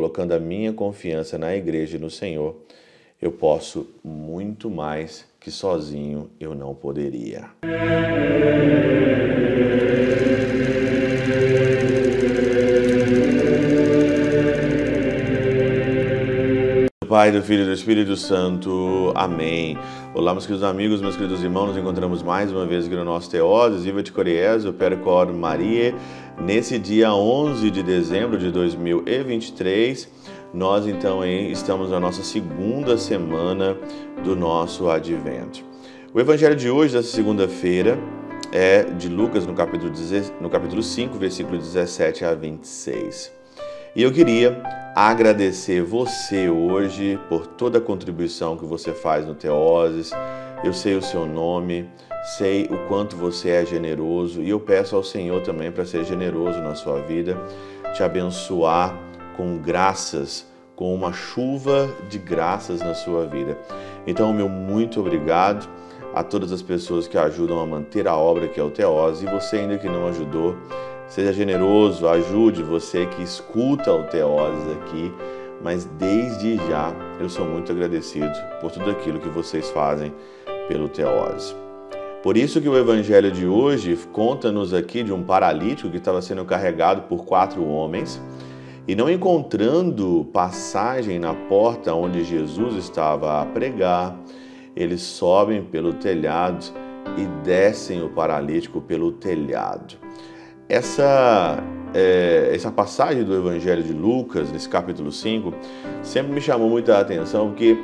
colocando a minha confiança na igreja e no Senhor, eu posso muito mais que sozinho eu não poderia. Pai, do Filho e do Espírito Santo. Amém. Olá, meus queridos amigos, meus queridos irmãos, nos encontramos mais uma vez aqui no nosso Teoses, Viva de Coriés, o Percor Maria. Nesse dia 11 de dezembro de 2023, nós então estamos na nossa segunda semana do nosso Advento. O Evangelho de hoje, dessa segunda-feira, é de Lucas, no capítulo, no capítulo 5, versículo 17 a 26. E eu queria agradecer você hoje por toda a contribuição que você faz no Teoses. Eu sei o seu nome, sei o quanto você é generoso e eu peço ao Senhor também para ser generoso na sua vida, te abençoar com graças, com uma chuva de graças na sua vida. Então, meu muito obrigado a todas as pessoas que ajudam a manter a obra que é o Teose e você ainda que não ajudou, Seja generoso, ajude você que escuta o Teoses aqui, mas desde já eu sou muito agradecido por tudo aquilo que vocês fazem pelo Teose. Por isso que o evangelho de hoje conta-nos aqui de um paralítico que estava sendo carregado por quatro homens e não encontrando passagem na porta onde Jesus estava a pregar, eles sobem pelo telhado e descem o paralítico pelo telhado. Essa, é, essa passagem do Evangelho de Lucas, nesse capítulo 5, sempre me chamou muita atenção, porque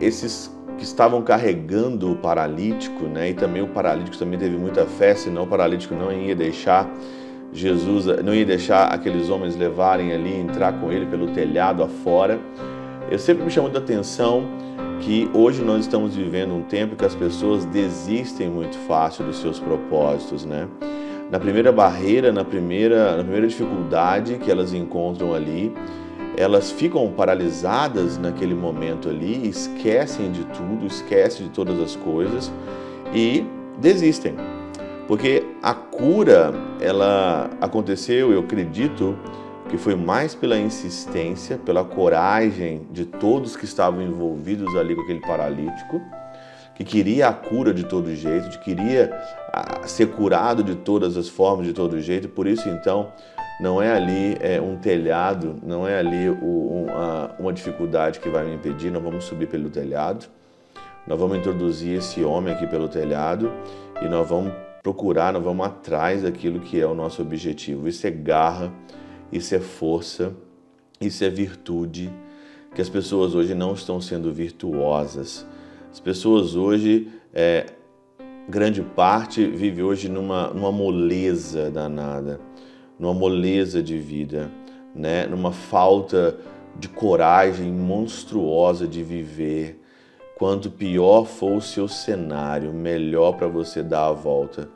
esses que estavam carregando o paralítico, né, e também o paralítico também teve muita fé, senão o paralítico não ia deixar Jesus, não ia deixar aqueles homens levarem ali, entrar com ele pelo telhado afora. Eu sempre me chamou muita atenção que hoje nós estamos vivendo um tempo que as pessoas desistem muito fácil dos seus propósitos, né? Na primeira barreira, na primeira, na primeira dificuldade que elas encontram ali, elas ficam paralisadas naquele momento ali, esquecem de tudo, esquecem de todas as coisas e desistem. Porque a cura, ela aconteceu, eu acredito, que foi mais pela insistência, pela coragem de todos que estavam envolvidos ali com aquele paralítico, que queria a cura de todo jeito, que queria ah, ser curado de todas as formas, de todo jeito. Por isso, então, não é ali é, um telhado, não é ali o, uma, uma dificuldade que vai me impedir. Nós vamos subir pelo telhado, nós vamos introduzir esse homem aqui pelo telhado e nós vamos procurar, nós vamos atrás daquilo que é o nosso objetivo. Isso é garra, isso é força, isso é virtude, que as pessoas hoje não estão sendo virtuosas as pessoas hoje, é, grande parte, vive hoje numa, numa moleza danada, numa moleza de vida, né? numa falta de coragem monstruosa de viver. Quanto pior for o seu cenário, melhor para você dar a volta.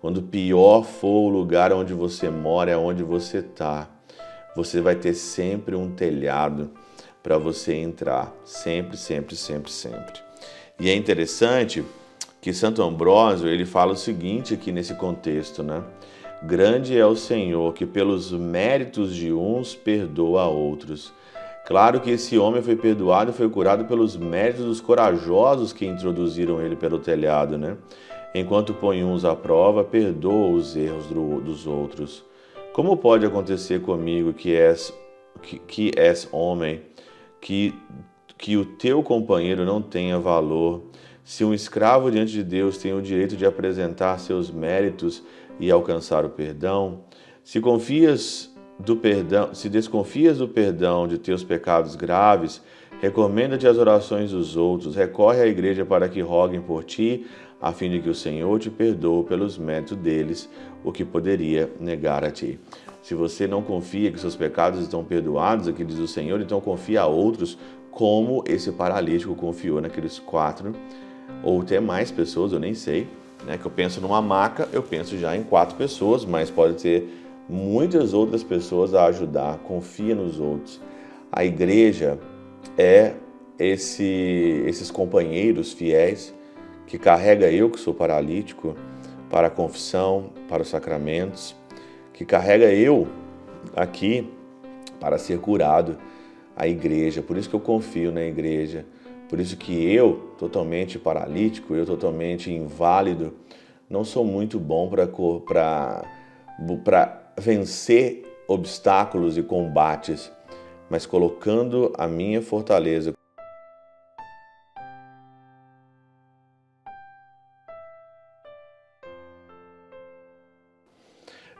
Quando pior for o lugar onde você mora, é onde você está, você vai ter sempre um telhado para você entrar. Sempre, sempre, sempre, sempre. E é interessante que Santo Ambrósio ele fala o seguinte aqui nesse contexto, né? Grande é o Senhor que pelos méritos de uns perdoa a outros. Claro que esse homem foi perdoado e foi curado pelos méritos dos corajosos que introduziram ele pelo telhado, né? Enquanto põe uns à prova, perdoa os erros do, dos outros. Como pode acontecer comigo que és, que, que és homem, que que o teu companheiro não tenha valor. Se um escravo diante de Deus tem o direito de apresentar seus méritos e alcançar o perdão, se confias do perdão, se desconfias do perdão de teus pecados graves, recomenda-te as orações dos outros, recorre à igreja para que roguem por ti, a fim de que o Senhor te perdoe pelos méritos deles, o que poderia negar a ti. Se você não confia que seus pecados estão perdoados, aqui diz o Senhor, então confia a outros como esse paralítico confiou naqueles quatro, ou até mais pessoas, eu nem sei. Né? Que eu penso numa maca, eu penso já em quatro pessoas, mas pode ter muitas outras pessoas a ajudar. Confia nos outros. A igreja é esse, esses companheiros fiéis que carrega eu, que sou paralítico, para a confissão, para os sacramentos, que carrega eu aqui para ser curado a igreja. Por isso que eu confio na igreja. Por isso que eu, totalmente paralítico, eu totalmente inválido, não sou muito bom para vencer obstáculos e combates, mas colocando a minha fortaleza